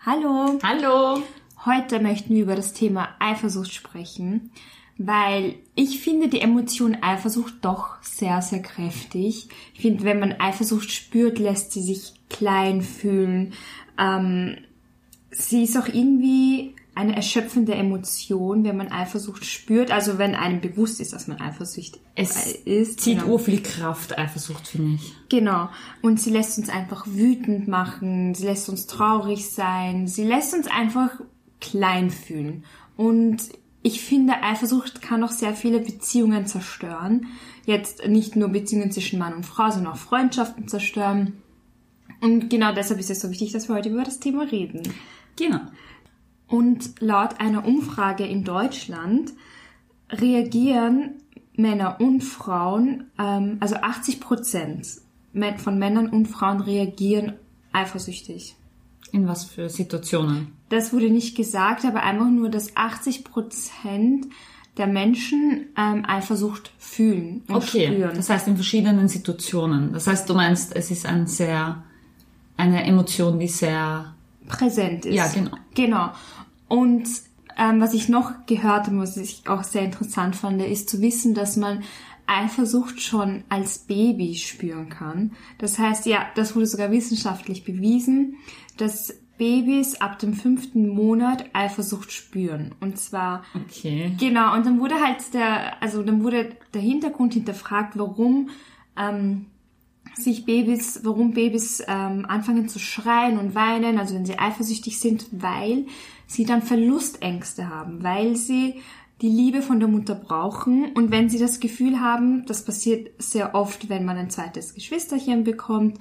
Hallo! Hallo! Heute möchten wir über das Thema Eifersucht sprechen, weil ich finde die Emotion Eifersucht doch sehr, sehr kräftig. Ich finde, wenn man Eifersucht spürt, lässt sie sich klein fühlen. Ähm, sie ist auch irgendwie eine erschöpfende Emotion, wenn man Eifersucht spürt. Also wenn einem bewusst ist, dass man eifersüchtig Es ist. zieht genau. viel Kraft, Eifersucht, finde ich. Genau. Und sie lässt uns einfach wütend machen, sie lässt uns traurig sein, sie lässt uns einfach klein fühlen. Und ich finde, Eifersucht kann auch sehr viele Beziehungen zerstören. Jetzt nicht nur Beziehungen zwischen Mann und Frau, sondern auch Freundschaften zerstören. Und genau deshalb ist es so wichtig, dass wir heute über das Thema reden. Genau. Und laut einer Umfrage in Deutschland reagieren Männer und Frauen, ähm, also 80 Prozent von Männern und Frauen reagieren eifersüchtig. In was für Situationen? Das wurde nicht gesagt, aber einfach nur, dass 80 Prozent der Menschen ähm, Eifersucht fühlen und Okay, spüren. das heißt in verschiedenen Situationen. Das heißt, du meinst, es ist ein sehr, eine Emotion, die sehr, präsent ist. Ja, genau. Genau. Und ähm, was ich noch gehört habe, was ich auch sehr interessant fand, ist zu wissen, dass man Eifersucht schon als Baby spüren kann. Das heißt, ja, das wurde sogar wissenschaftlich bewiesen, dass Babys ab dem fünften Monat Eifersucht spüren. Und zwar okay. Genau, und dann wurde halt der, also dann wurde der Hintergrund hinterfragt, warum ähm, sich Babys, warum Babys ähm, anfangen zu schreien und weinen, also wenn sie eifersüchtig sind, weil sie dann Verlustängste haben, weil sie die Liebe von der Mutter brauchen. Und wenn sie das Gefühl haben, das passiert sehr oft, wenn man ein zweites Geschwisterchen bekommt,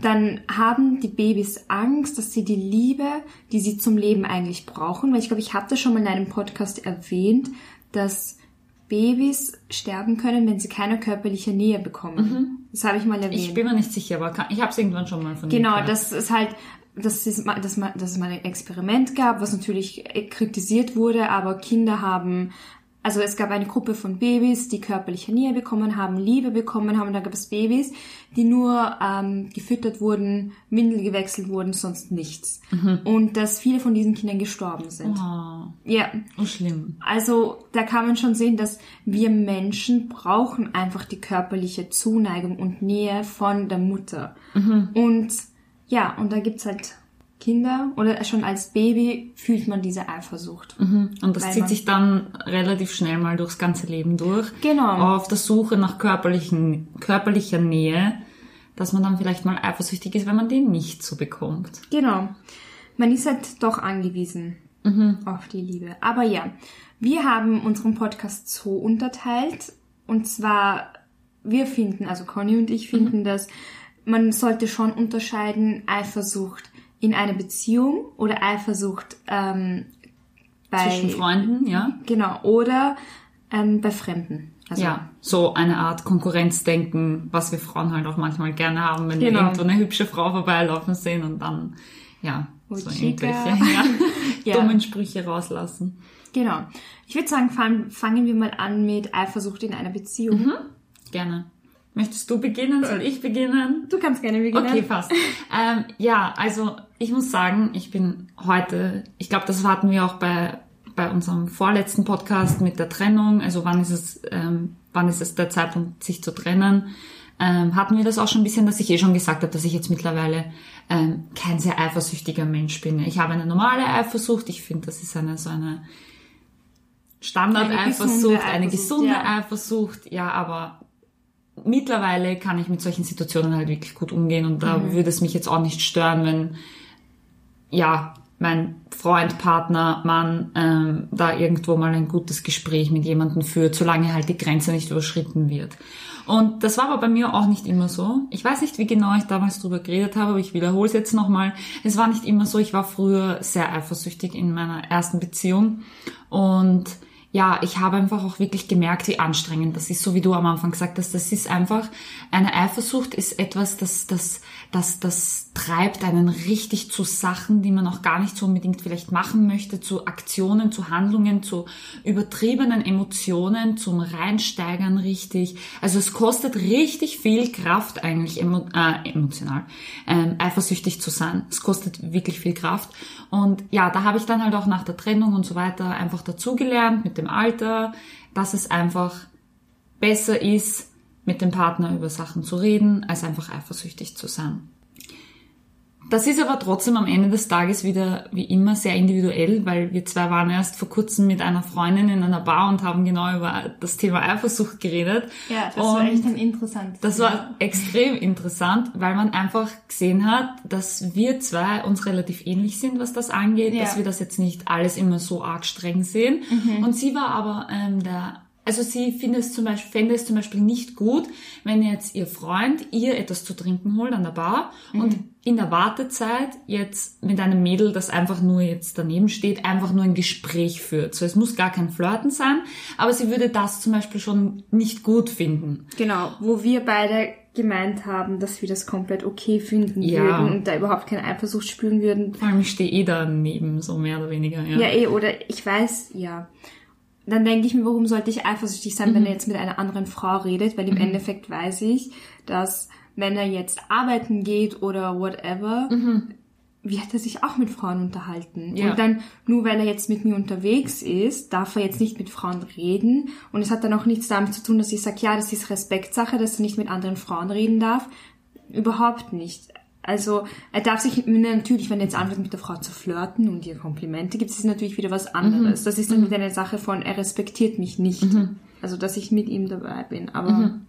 dann haben die Babys Angst, dass sie die Liebe, die sie zum Leben eigentlich brauchen, weil ich glaube, ich das schon mal in einem Podcast erwähnt, dass Babys sterben können, wenn sie keine körperliche Nähe bekommen. Das habe ich mal erwähnt. Ich bin mir nicht sicher, aber kann, ich habe es irgendwann schon mal von Genau, das ist halt, das ist, ma- dass, ma- dass es mal ein Experiment gab, was natürlich kritisiert wurde, aber Kinder haben, also es gab eine Gruppe von Babys, die körperliche Nähe bekommen haben, Liebe bekommen haben, und da gab es Babys, die nur ähm, gefüttert wurden, Windel gewechselt wurden, sonst nichts. Und dass viele von diesen Kindern gestorben sind. Oh, Ja, oh, schlimm. also da kann man schon sehen, dass wir Menschen brauchen einfach die körperliche Zuneigung und Nähe von der Mutter. Und ja, und da gibt's halt Kinder oder schon als Baby fühlt man diese Eifersucht. Und das zieht sich dann relativ schnell mal durchs ganze Leben durch. Genau. Auf der Suche nach körperlichen, körperlicher Nähe, dass man dann vielleicht mal eifersüchtig ist, wenn man die nicht so bekommt. Genau. Man ist halt doch angewiesen auf die Liebe. Aber ja, wir haben unseren Podcast so unterteilt. Und zwar, wir finden, also Conny und ich finden, dass man sollte schon unterscheiden Eifersucht in einer Beziehung oder Eifersucht ähm, bei Zwischen Freunden, ja. genau oder ähm, bei Fremden. Also, Ja, so eine Art Konkurrenzdenken, was wir Frauen halt auch manchmal gerne haben, wenn Genau. wir irgendwo eine hübsche Frau vorbeilaufen sehen und dann, ja, Oh, so chica. irgendwelche ja, Ja. dummen Sprüche rauslassen. Genau. Ich würde sagen, fangen, fangen wir mal an mit Eifersucht in einer Beziehung. Gerne. Möchtest du beginnen? Soll ich beginnen? Du kannst gerne beginnen. Okay, passt. ähm, ja, also ich muss sagen, ich bin heute, ich glaube, das hatten wir auch bei, bei unserem vorletzten Podcast mit der Trennung, also wann ist es, ähm, wann ist es der Zeitpunkt, sich zu trennen, ähm, hatten wir das auch schon ein bisschen, dass ich eh schon gesagt habe, dass ich jetzt mittlerweile ähm, kein sehr eifersüchtiger Mensch bin. Ich habe eine normale Eifersucht, ich finde, das ist eine so eine Standard-Eifersucht, gesunde eine Eifersucht, gesunde ja. Eifersucht, ja, aber mittlerweile kann ich mit solchen Situationen halt wirklich gut umgehen und da würde es mich jetzt auch nicht stören, wenn ja mein Freund, Partner, Mann ähm, da irgendwo mal ein gutes Gespräch mit jemandem führt, solange halt die Grenze nicht überschritten wird. Und das war aber bei mir auch nicht immer so. Ich weiß nicht, wie genau ich damals drüber geredet habe, aber ich wiederhole es jetzt nochmal. Es war nicht immer so. Ich war früher sehr eifersüchtig in meiner ersten Beziehung und ja, ich habe einfach auch wirklich gemerkt, wie anstrengend das ist, so wie du am Anfang gesagt hast. Das ist einfach, eine Eifersucht ist etwas, das, das, das, das treibt einen richtig zu Sachen, die man auch gar nicht so unbedingt vielleicht machen möchte, zu Aktionen, zu Handlungen, zu übertriebenen Emotionen, zum Reinsteigern richtig. Also es kostet richtig viel Kraft eigentlich, emo, äh, emotional, ähm, eifersüchtig zu sein. Es kostet wirklich viel Kraft. Und ja, da habe ich dann halt auch nach der Trennung und so weiter einfach dazugelernt mit dem Alter, dass es einfach besser ist, mit dem Partner über Sachen zu reden, als einfach eifersüchtig zu sein. Das ist aber trotzdem am Ende des Tages wieder wie immer sehr individuell, weil wir zwei waren erst vor kurzem mit einer Freundin in einer Bar und haben genau über das Thema Eifersucht geredet. Ja, das und war echt ein interessantes Das war extrem interessant, weil man einfach gesehen hat, dass wir zwei uns relativ ähnlich sind, was das angeht, Ja. dass wir das jetzt nicht alles immer so arg streng sehen. Und sie war aber ähm, der also sie findet es zum Beispiel, fände es zum Beispiel nicht gut, wenn jetzt ihr Freund ihr etwas zu trinken holt an der Bar und in der Wartezeit jetzt mit einem Mädel, das einfach nur jetzt daneben steht, einfach nur ein Gespräch führt. So, es muss gar kein Flirten sein, aber sie würde das zum Beispiel schon nicht gut finden. Genau, wo wir beide gemeint haben, dass wir das komplett okay finden Ja. würden und da überhaupt keine Eifersucht spüren würden. Vor allem ich stehe eh daneben, so mehr oder weniger. Ja, Ja, eh, oder ich weiß, ja. Dann denke ich mir, warum sollte ich eifersüchtig sein, Mhm. wenn er jetzt mit einer anderen Frau redet? Weil im Endeffekt weiß ich, dass wenn er jetzt arbeiten geht oder whatever, wird er sich auch mit Frauen unterhalten. Mhm. Ja. Und dann, nur weil er jetzt mit mir unterwegs ist, darf er jetzt nicht mit Frauen reden. Und es hat dann auch nichts damit zu tun, dass ich sage, ja, das ist Respektsache, dass er nicht mit anderen Frauen reden darf. Überhaupt nicht. Also er darf sich natürlich, wenn er jetzt anfängt mit der Frau zu flirten und ihr Komplimente gibt, ist es natürlich wieder was anderes. Das ist dann wieder eine Sache von, er respektiert mich nicht. Also dass ich mit ihm dabei bin. Aber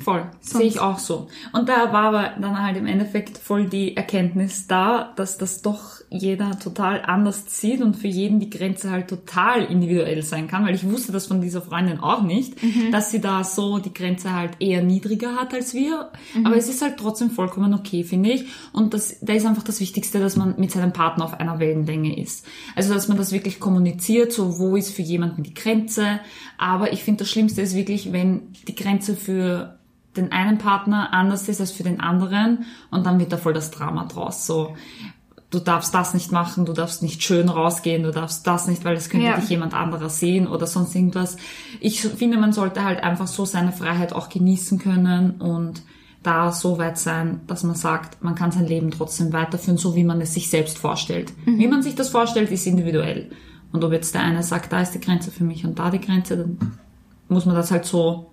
Voll, sehe ich auch so. Und da war aber dann halt im Endeffekt voll die Erkenntnis da, dass das doch jeder total anders sieht und für jeden die Grenze halt total individuell sein kann, weil ich wusste das von dieser Freundin auch nicht, dass sie da so die Grenze halt eher niedriger hat als wir. Aber es ist halt trotzdem vollkommen okay, finde ich. Und das, da ist einfach das Wichtigste, dass man mit seinem Partner auf einer Wellenlänge ist. Also, dass man das wirklich kommuniziert, so wo ist für jemanden die Grenze. Aber ich finde, das Schlimmste ist wirklich, wenn die Grenze für den einen Partner anders ist als für den anderen und dann wird da voll das Drama draus. So, du darfst das nicht machen, du darfst nicht schön rausgehen, du darfst das nicht, weil es könnte Ja. dich jemand anderer sehen oder sonst irgendwas. Ich finde, man sollte halt einfach so seine Freiheit auch genießen können und da so weit sein, dass man sagt, man kann sein Leben trotzdem weiterführen, so wie man es sich selbst vorstellt. Wie man sich das vorstellt, ist individuell. Und ob jetzt der eine sagt, da ist die Grenze für mich und da die Grenze, dann muss man das halt so,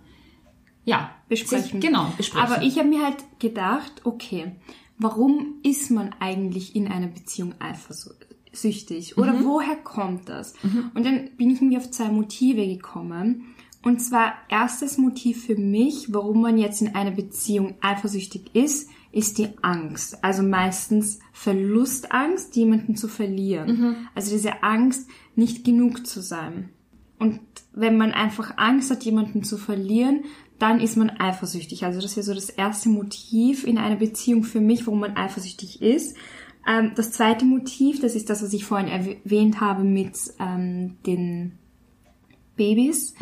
ja, Besprechen. Sich, genau, besprechen. Aber ich habe mir halt gedacht, okay, warum ist man eigentlich in einer Beziehung eifersüchtig? Oder Mhm. woher kommt das? Und dann bin ich mir auf zwei Motive gekommen. Und zwar erstes Motiv für mich, warum man jetzt in einer Beziehung eifersüchtig ist, ist die Angst. Also meistens Verlustangst, jemanden zu verlieren. Mhm. Also diese Angst, nicht genug zu sein. Und wenn man einfach Angst hat, jemanden zu verlieren, dann ist man eifersüchtig. Also das wäre so das erste Motiv in einer Beziehung für mich, warum man eifersüchtig ist. Ähm, das zweite Motiv, das ist das, was ich vorhin erwähnt habe mit ähm, den Babys.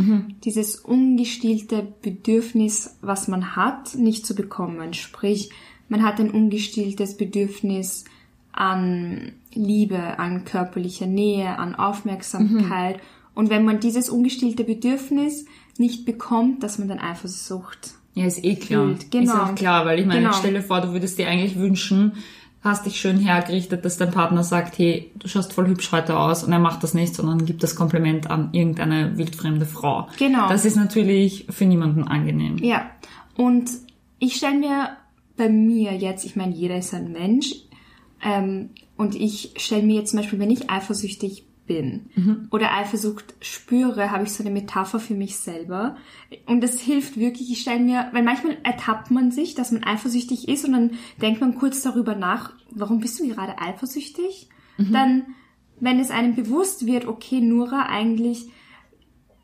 Dieses ungestillte Bedürfnis, was man hat, nicht zu bekommen. Sprich, man hat ein ungestilltes Bedürfnis an Liebe, an körperlicher Nähe, an Aufmerksamkeit. Und wenn man dieses ungestillte Bedürfnis nicht bekommt, dass man dann Eifersucht. Ja, ist eh klar. Fühlt, genau. Ist auch klar, weil ich meine, Genau. stell dir vor, du würdest dir eigentlich wünschen, hast dich schön hergerichtet, dass dein Partner sagt, hey, du schaust voll hübsch heute aus und er macht das nicht, sondern gibt das Kompliment an irgendeine wildfremde Frau. Genau. Das ist natürlich für niemanden angenehm. Ja. Und ich stelle mir bei mir jetzt, ich meine, jeder ist ein Mensch, ähm, und ich stelle mir jetzt zum Beispiel, wenn ich eifersüchtig bin oder Eifersucht spüre, habe ich so eine Metapher für mich selber. Und das hilft wirklich. Ich stelle mir, weil manchmal ertappt man sich, dass man eifersüchtig ist und dann denkt man kurz darüber nach, warum bist du gerade eifersüchtig? Dann, wenn es einem bewusst wird, okay, Nura, eigentlich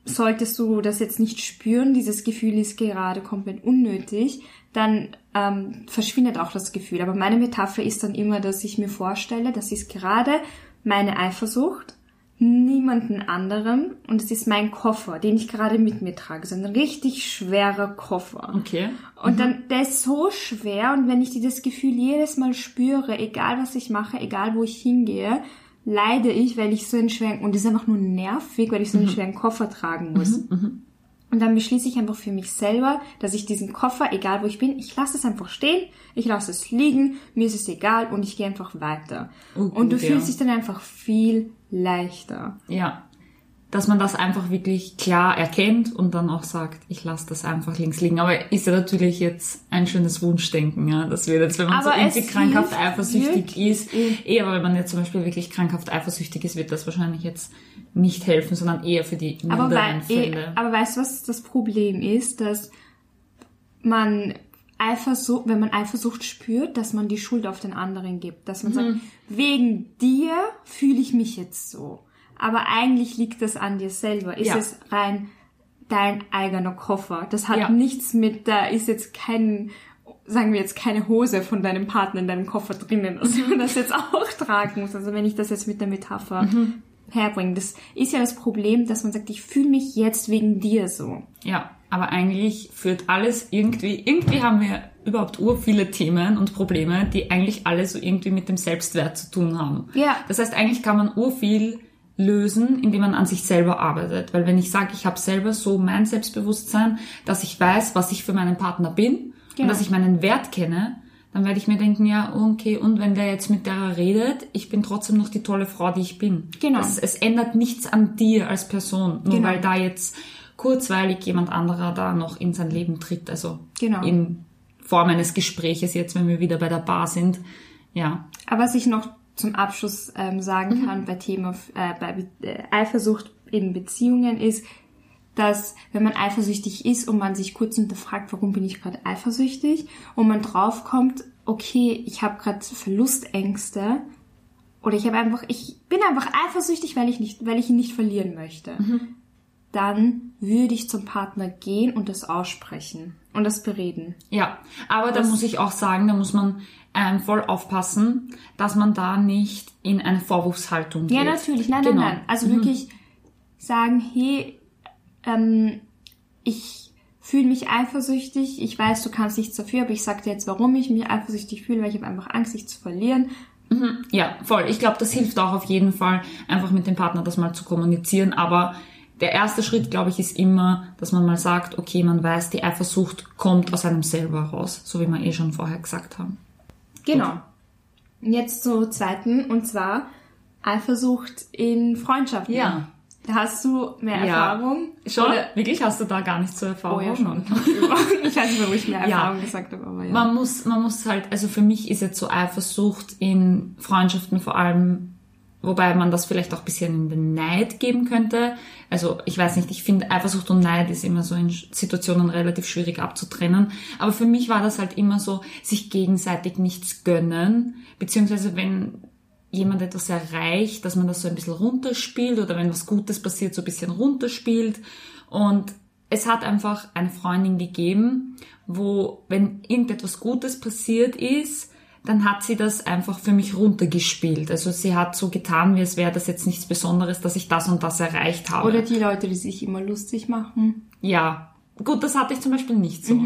solltest du das jetzt nicht spüren, dieses Gefühl ist gerade komplett unnötig, dann ähm, verschwindet auch das Gefühl. Aber meine Metapher ist dann immer, dass ich mir vorstelle, das ist gerade meine Eifersucht, niemanden anderem und es ist mein Koffer, den ich gerade mit mir trage. So ein richtig schwerer Koffer. Okay. Und dann, der ist so schwer und wenn ich dieses Gefühl jedes Mal spüre, egal was ich mache, egal wo ich hingehe, leide ich, weil ich so einen schweren, und das ist einfach nur nervig, weil ich so einen schweren Koffer tragen muss. Und dann beschließe ich einfach für mich selber, dass ich diesen Koffer, egal wo ich bin, ich lasse es einfach stehen, ich lasse es liegen, mir ist es egal und ich gehe einfach weiter. Oh, und du gut, fühlst ja. dich dann einfach viel leichter. Ja. Dass man das einfach wirklich klar erkennt und dann auch sagt, ich lasse das einfach links liegen. Aber ist ja natürlich jetzt ein schönes Wunschdenken, ja. Das wird jetzt, wenn man Aber so irgendwie krankhaft eifersüchtig ist, eher, weil man jetzt zum Beispiel wirklich krankhaft eifersüchtig ist, wird das wahrscheinlich jetzt nicht helfen, sondern eher für die Aber, milderen wei Fälle. eh, aber weißt du, was das Problem ist? Dass man Eifersucht, wenn man Eifersucht spürt, dass man die Schuld auf den anderen gibt. Dass man Mhm. sagt, wegen dir fühle ich mich jetzt so. Aber eigentlich liegt das an dir selber. Ist Ja. es rein dein eigener Koffer. Das hat Ja. nichts mit, da ist jetzt kein, sagen wir jetzt keine Hose von deinem Partner in deinem Koffer drinnen, dass man das jetzt auch tragen muss. Also wenn ich das jetzt mit der Metapher Mhm. herbringe. Das ist ja das Problem, dass man sagt, ich fühle mich jetzt wegen dir so. Ja, aber eigentlich führt alles irgendwie, irgendwie haben wir überhaupt ur viele Themen und Probleme, die eigentlich alle so irgendwie mit dem Selbstwert zu tun haben. Ja. Das heißt, eigentlich kann man ur viel lösen, indem man an sich selber arbeitet. Weil wenn ich sage, ich habe selber so mein Selbstbewusstsein, dass ich weiß, was ich für meinen Partner bin und Genau. dass ich meinen Wert kenne, dann werde ich mir denken, ja, okay, und wenn der jetzt mit der redet, ich bin trotzdem noch die tolle Frau, die ich bin. Genau. Es, es ändert nichts an dir als Person, nur Genau. weil da jetzt kurzweilig jemand anderer da noch in sein Leben tritt. Also Genau. in Form eines Gespräches jetzt, wenn wir wieder bei der Bar sind. Ja. Aber was ich noch zum Abschluss ähm, sagen Mhm. kann bei Thema äh, bei Be- äh, Eifersucht in Beziehungen ist, dass wenn man eifersüchtig ist und man sich kurz hinterfragt, warum bin ich gerade eifersüchtig und man draufkommt, okay, ich habe gerade Verlustängste oder ich habe einfach, ich bin einfach eifersüchtig, weil ich nicht, weil ich ihn nicht verlieren möchte. Dann würde ich zum Partner gehen und das aussprechen und das bereden. Ja, aber da muss ich auch sagen, da muss man ähm, voll aufpassen, dass man da nicht in eine Vorwurfshaltung geht. Ja, natürlich. Nein, genau. nein, nein. Also wirklich sagen, hey, ähm, ich fühle mich eifersüchtig. Ich weiß, du kannst nichts dafür, aber ich sag dir jetzt, warum ich mich eifersüchtig fühle, weil ich habe einfach Angst, dich zu verlieren. Ja, voll. Ich glaube, das hilft auch auf jeden Fall, einfach mit dem Partner das mal zu kommunizieren. Aber der erste Schritt, glaube ich, ist immer, dass man mal sagt, okay, man weiß, die Eifersucht kommt aus einem selber raus, so wie wir eh schon vorher gesagt haben. Genau. Jetzt zur zweiten, und zwar Eifersucht in Freundschaften. Ja. Da hast du mehr Ja. Erfahrung. Schon? Oder? Wirklich hast du da gar nicht zur Erfahrung? Oh ja, schon. ich weiß nicht mehr, wo ich mehr Ja. Erfahrung gesagt habe, aber ja. Man muss, man muss halt, also für mich ist jetzt so Eifersucht in Freundschaften vor allem, wobei man das vielleicht auch ein bisschen in den Neid geben könnte. Also ich weiß nicht, ich finde Eifersucht und Neid ist immer so in Situationen relativ schwierig abzutrennen. Aber für mich war das halt immer so, sich gegenseitig nichts gönnen, beziehungsweise wenn jemand etwas erreicht, dass man das so ein bisschen runterspielt oder wenn was Gutes passiert, so ein bisschen runterspielt. Und es hat einfach eine Freundin gegeben, wo, wenn irgendetwas Gutes passiert ist, dann hat sie das einfach für mich runtergespielt. Also sie hat so getan, wie es wäre das jetzt nichts Besonderes, dass ich das und das erreicht habe. Oder die Leute, die sich immer lustig machen. Ja, gut, das hatte ich zum Beispiel nicht so.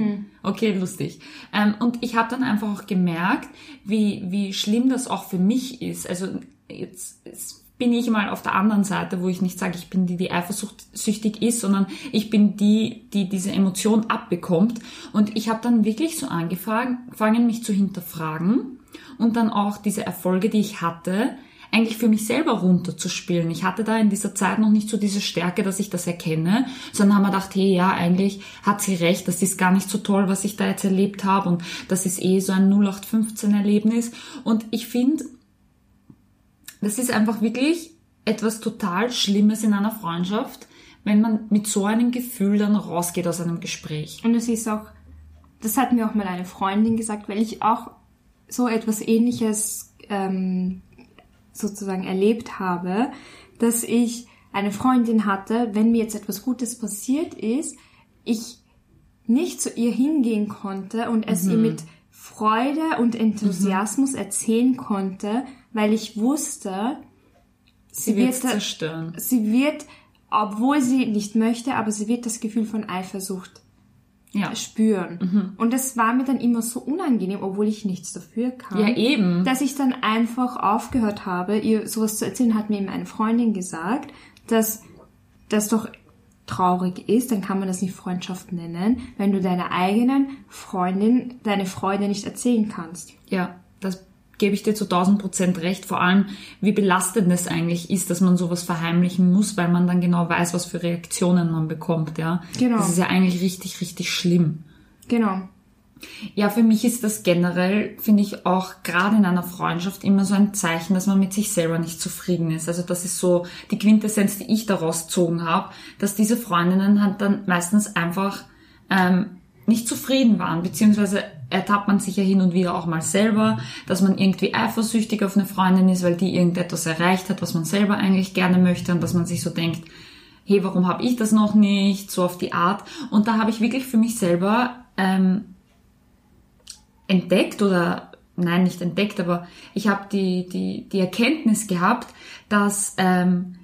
Okay, lustig. Ähm, und ich habe dann einfach auch gemerkt, wie, wie schlimm das auch für mich ist. Also jetzt, jetzt bin ich mal auf der anderen Seite, wo ich nicht sage, ich bin die, die eifersüchtig ist, sondern ich bin die, die diese Emotion abbekommt. Und ich habe dann wirklich so angefangen, mich zu hinterfragen und dann auch diese Erfolge, die ich hatte, eigentlich für mich selber runterzuspielen. Ich hatte da in dieser Zeit noch nicht so diese Stärke, dass ich das erkenne, sondern habe mir gedacht, hey, ja, eigentlich hat sie recht, das ist gar nicht so toll, was ich da jetzt erlebt habe und das ist eh so ein 0815-Erlebnis. Und ich finde, das ist einfach wirklich etwas total Schlimmes in einer Freundschaft, wenn man mit so einem Gefühl dann rausgeht aus einem Gespräch. Und es ist auch, das hat mir auch mal eine Freundin gesagt, weil ich auch so etwas ähnliches ähm, sozusagen erlebt habe, dass ich eine Freundin hatte, wenn mir jetzt etwas Gutes passiert ist, ich nicht zu ihr hingehen konnte und es ihr mit Freude und Enthusiasmus erzählen konnte, weil ich wusste, Sie wird zerstören. Sie wird, obwohl sie nicht möchte, aber sie wird das Gefühl von Eifersucht Ja. spüren. Und das war mir dann immer so unangenehm, obwohl ich nichts dafür kann. Ja, eben. Dass ich dann einfach aufgehört habe, ihr sowas zu erzählen, hat mir eben eine Freundin gesagt, dass das doch traurig ist, dann kann man das nicht Freundschaft nennen, wenn du deiner eigenen Freundin deine Freude nicht erzählen kannst. Ja, das gebe ich dir zu 1000 Prozent recht. Vor allem, wie belastend es eigentlich ist, dass man sowas verheimlichen muss, weil man dann genau weiß, was für Reaktionen man bekommt, ja. Genau. Das ist ja eigentlich richtig, richtig schlimm. Genau. Ja, für mich ist das generell, finde ich auch gerade in einer Freundschaft immer so ein Zeichen, dass man mit sich selber nicht zufrieden ist. Also das ist so die Quintessenz, die ich daraus gezogen habe, dass diese Freundinnen halt dann meistens einfach ähm, nicht zufrieden waren, beziehungsweise ertappt man sich ja hin und wieder auch mal selber, dass man irgendwie eifersüchtig auf eine Freundin ist, weil die irgendetwas erreicht hat, was man selber eigentlich gerne möchte und dass man sich so denkt, hey, warum habe ich das noch nicht, so auf die Art. Und da habe ich wirklich für mich selber ähm, entdeckt oder nein, nicht entdeckt, aber ich habe die, die, die Erkenntnis gehabt, dass ähm,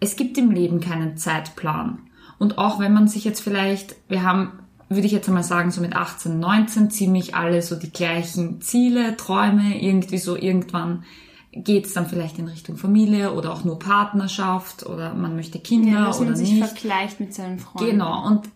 es gibt im Leben keinen Zeitplan. Und auch wenn man sich jetzt vielleicht, wir haben, würde ich jetzt einmal sagen, so mit 18, 19 ziemlich alle so die gleichen Ziele, Träume, irgendwie so irgendwann geht's dann vielleicht in Richtung Familie oder auch nur Partnerschaft oder man möchte Kinder dass oder man sich nicht. vergleicht mit seinen Freunden. Genau, und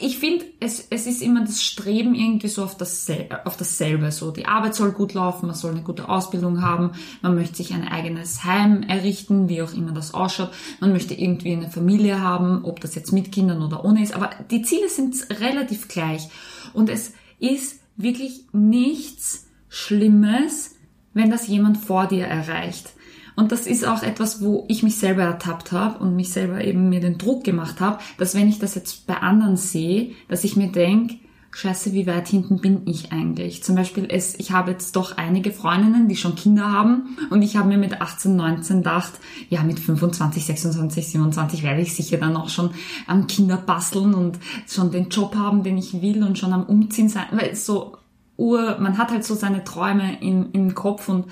ich finde, es, es ist immer das Streben irgendwie so auf, das, auf dasselbe. So, die Arbeit soll gut laufen, man soll eine gute Ausbildung haben, man möchte sich ein eigenes Heim errichten, wie auch immer das ausschaut. Man möchte irgendwie eine Familie haben, ob das jetzt mit Kindern oder ohne ist. Aber die Ziele sind relativ gleich. Und es ist wirklich nichts Schlimmes, wenn das jemand vor dir erreicht. Und das ist auch etwas, wo ich mich selber ertappt habe und mich selber eben mir den Druck gemacht habe, dass wenn ich das jetzt bei anderen sehe, dass ich mir denk, Scheiße, wie weit hinten bin ich eigentlich? Zum Beispiel, es, ich habe jetzt doch einige Freundinnen, die schon Kinder haben und ich habe mir mit 18, 19 gedacht, ja, mit 25, 26, 27 werde ich sicher dann auch schon am Kinder basteln und schon den Job haben, den ich will und schon am Umziehen sein, weil so Ur, man hat halt so seine Träume im, im Kopf und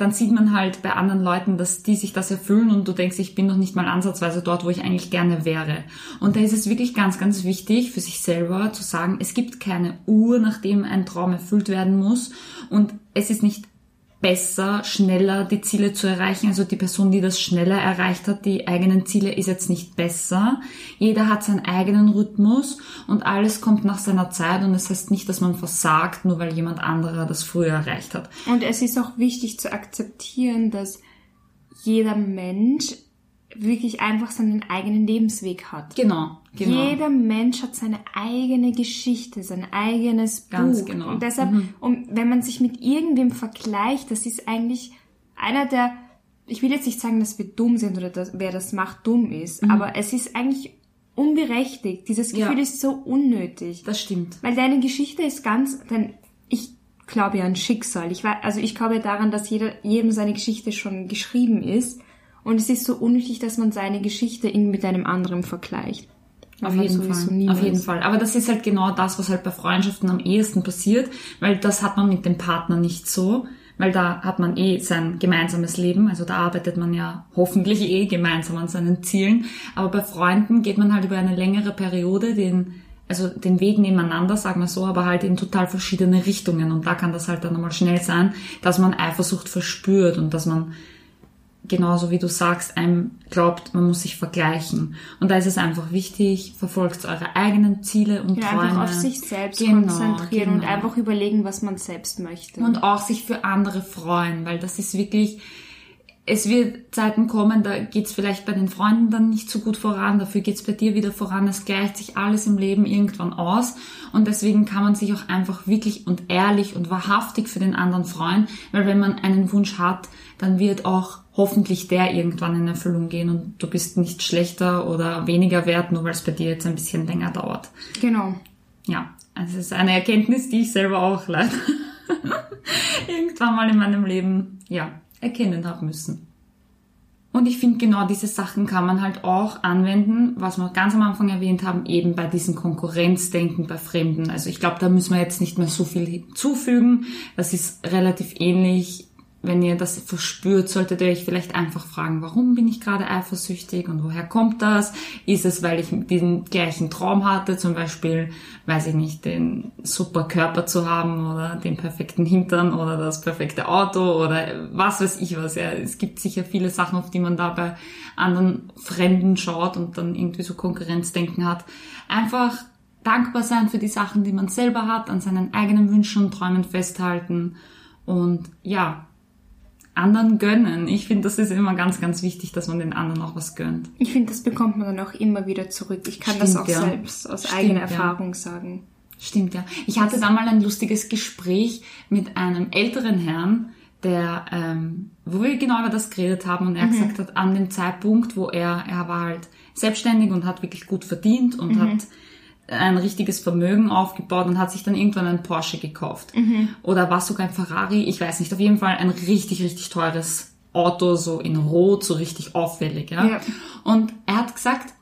dann sieht man halt bei anderen Leuten, dass die sich das erfüllen und du denkst, ich bin noch nicht mal ansatzweise dort, wo ich eigentlich gerne wäre. Und da ist es wirklich ganz, ganz wichtig für sich selber zu sagen, es gibt keine Uhr, nachdem ein Traum erfüllt werden muss und es ist nicht besser, schneller die Ziele zu erreichen. Also die Person, die das schneller erreicht hat, die eigenen Ziele, ist jetzt nicht besser. Jeder hat seinen eigenen Rhythmus und alles kommt nach seiner Zeit und es das heißt nicht, dass man versagt, nur weil jemand anderer das früher erreicht hat. Und es ist auch wichtig zu akzeptieren, dass jeder Mensch wirklich einfach seinen eigenen Lebensweg hat. Genau, genau. Jeder Mensch hat seine eigene Geschichte, sein eigenes Ganz Buch. genau. Und deshalb, um, wenn man sich mit irgendwem vergleicht, das ist eigentlich einer der, ich will jetzt nicht sagen, dass wir dumm sind oder dass, wer das macht, dumm ist, aber es ist eigentlich unberechtigt. Dieses Gefühl Mhm. Ja. ist so unnötig. Das stimmt. Weil deine Geschichte ist ganz, denn ich glaube ja an Schicksal. Ich weiß, also ich glaube daran, dass jeder, jedem seine Geschichte schon geschrieben ist. Und es ist so unnötig, dass man seine Geschichte irgendwie mit einem anderen vergleicht. Auf jeden Fall. Auf jeden. Fall. Aber das ist halt genau das, was halt bei Freundschaften am ehesten passiert, weil das hat man mit dem Partner nicht so, weil da hat man eh sein gemeinsames Leben, also da arbeitet man ja hoffentlich eh gemeinsam an seinen Zielen. Aber bei Freunden geht man halt über eine längere Periode den also den Weg nebeneinander, sagen wir so, aber halt in total verschiedene Richtungen. Und da kann das halt dann einmal schnell sein, dass man Eifersucht verspürt und dass man genauso wie du sagst, einem glaubt, man muss sich vergleichen. Und da ist es einfach wichtig, verfolgt eure eigenen Ziele und Ja, Träume. einfach auf sich selbst Genau, konzentrieren und genau. einfach überlegen, was man selbst möchte. Und auch sich für andere freuen, weil das ist wirklich, es wird Zeiten kommen, da geht's vielleicht bei den Freunden dann nicht so gut voran, dafür geht's bei dir wieder voran, es gleicht sich alles im Leben irgendwann aus und deswegen kann man sich auch einfach wirklich und ehrlich und wahrhaftig für den anderen freuen, weil wenn man einen Wunsch hat, dann wird auch hoffentlich der irgendwann in Erfüllung gehen und du bist nicht schlechter oder weniger wert, nur weil es bei dir jetzt ein bisschen länger dauert. genau. Ja, also es ist eine Erkenntnis, die ich selber auch leider irgendwann mal in meinem Leben, ja, erkennen habe müssen. Und ich finde, genau diese Sachen kann man halt auch anwenden, was wir ganz am Anfang erwähnt haben, eben bei diesem Konkurrenzdenken bei Fremden. Also ich glaube, da müssen wir jetzt nicht mehr so viel hinzufügen. Das ist relativ ähnlich wenn ihr das verspürt, solltet ihr euch vielleicht einfach fragen, warum bin ich gerade eifersüchtig und woher kommt das? Ist es, weil ich diesen gleichen Traum hatte, zum Beispiel, weiß ich nicht, den super Körper zu haben oder den perfekten Hintern oder das perfekte Auto oder was weiß ich was. Ja, es gibt sicher viele Sachen, auf die man da bei anderen Fremden schaut und dann irgendwie so Konkurrenzdenken hat. Einfach dankbar sein für die Sachen, die man selber hat, an seinen eigenen Wünschen und Träumen festhalten und ja, anderen gönnen. Ich finde, das ist immer ganz, ganz wichtig, dass man den anderen auch was gönnt. Ich finde, das bekommt man dann auch immer wieder zurück. Ich kann Stimmt, das auch ja. selbst aus Stimmt, eigener ja. Erfahrung sagen. Stimmt, ja. Ich hatte da mal ein lustiges Gespräch mit einem älteren Herrn, der, ähm, wo wir genau über das geredet haben und er gesagt hat, an dem Zeitpunkt, wo er, er war halt selbstständig und hat wirklich gut verdient und hat ein richtiges Vermögen aufgebaut und hat sich dann irgendwann einen Porsche gekauft. Oder war sogar ein Ferrari, ich weiß nicht, auf jeden Fall ein richtig, richtig teures Auto, so in Rot, so richtig auffällig. Ja? Ja. Und er hat gesagt,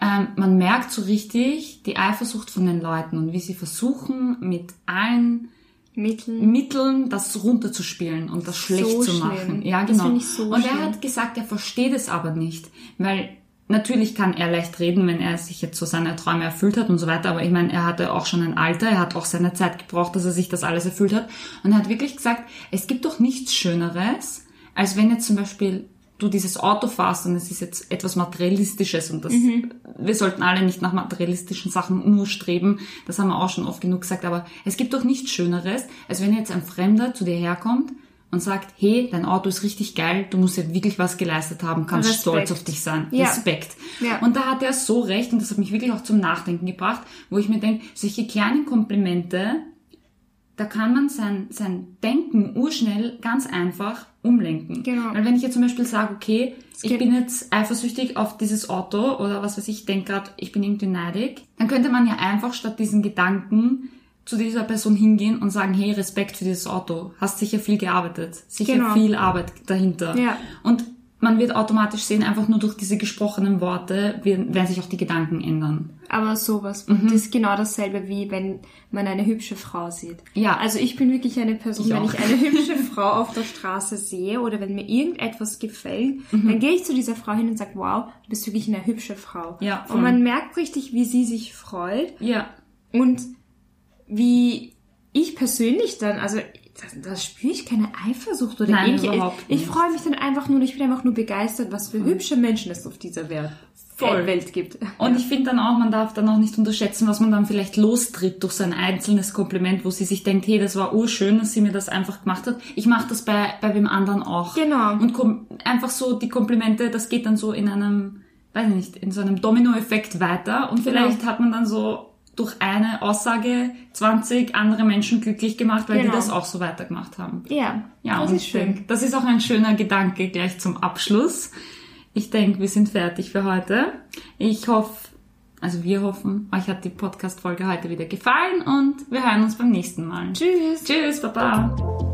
ähm, man merkt so richtig die Eifersucht von den Leuten und wie sie versuchen, mit allen Mitteln. Mitteln das runterzuspielen und das schlecht So zu schlimm. machen. Ja, Das genau. so und er schlimm. hat gesagt, er versteht es aber nicht, weil natürlich kann er leicht reden, wenn er sich jetzt so seine Träume erfüllt hat und so weiter, aber ich meine, er hatte auch schon ein Alter, er hat auch seine Zeit gebraucht, dass er sich das alles erfüllt hat und er hat wirklich gesagt, es gibt doch nichts Schöneres, als wenn jetzt zum Beispiel du dieses Auto fährst und es ist jetzt etwas Materialistisches und das, wir sollten alle nicht nach materialistischen Sachen nur streben, das haben wir auch schon oft genug gesagt, aber es gibt doch nichts Schöneres, als wenn jetzt ein Fremder zu dir herkommt und sagt, hey, dein Auto ist richtig geil, du musst ja wirklich was geleistet haben, kannst Respekt. stolz auf dich sein. Ja. Respekt. Ja. Und da hat er so recht und das hat mich wirklich auch zum Nachdenken gebracht, wo ich mir denke, solche kleinen Komplimente, da kann man sein, sein Denken urschnell ganz einfach umlenken. Genau. Weil wenn ich jetzt zum Beispiel sage, okay, ich bin jetzt eifersüchtig auf dieses Auto oder was weiß ich, denke gerade, ich bin irgendwie neidig, dann könnte man ja einfach statt diesen Gedanken zu dieser Person hingehen und sagen, hey, Respekt für dieses Auto, hast sicher viel gearbeitet, sicher Genau. viel Arbeit dahinter. Ja. Und man wird automatisch sehen, einfach nur durch diese gesprochenen Worte werden, werden sich auch die Gedanken ändern. Aber sowas. Mhm. Und das ist genau dasselbe, wie wenn man eine hübsche Frau sieht. Ja. Also ich bin wirklich eine Person, Ich wenn auch. ich eine hübsche Frau auf der Straße sehe oder wenn mir irgendetwas gefällt, Mhm. dann gehe ich zu dieser Frau hin und sage, wow, du bist wirklich eine hübsche Frau. Ja, voll. und man merkt richtig, wie sie sich freut Ja, und wie ich persönlich dann, also da, da spüre ich keine Eifersucht oder Nein, ähnliches. Ich nicht. freue mich dann einfach nur, ich bin einfach nur begeistert, was für hübsche Menschen es auf dieser Welt, Voll. äh, Welt gibt. Und ich finde dann auch, man darf dann auch nicht unterschätzen, was man dann vielleicht lostritt durch so ein einzelnes Kompliment, wo sie sich denkt, hey, das war urschön, dass sie mir das einfach gemacht hat. Ich mache das bei, bei wem anderen auch. Genau. Und kom einfach so die Komplimente, das geht dann so in einem, weiß ich nicht, in so einem Dominoeffekt weiter. Und vielleicht Genau. hat man dann so durch eine Aussage 20 andere Menschen glücklich gemacht, weil Genau. die das auch so weitergemacht haben. Ja, Ja, das und ist schön. denk, das ist auch ein schöner Gedanke gleich zum Abschluss. Ich denke, wir sind fertig für heute. Ich hoffe, also wir hoffen, euch hat die Podcast-Folge heute wieder gefallen und wir hören uns beim nächsten Mal. Tschüss. Tschüss, Baba.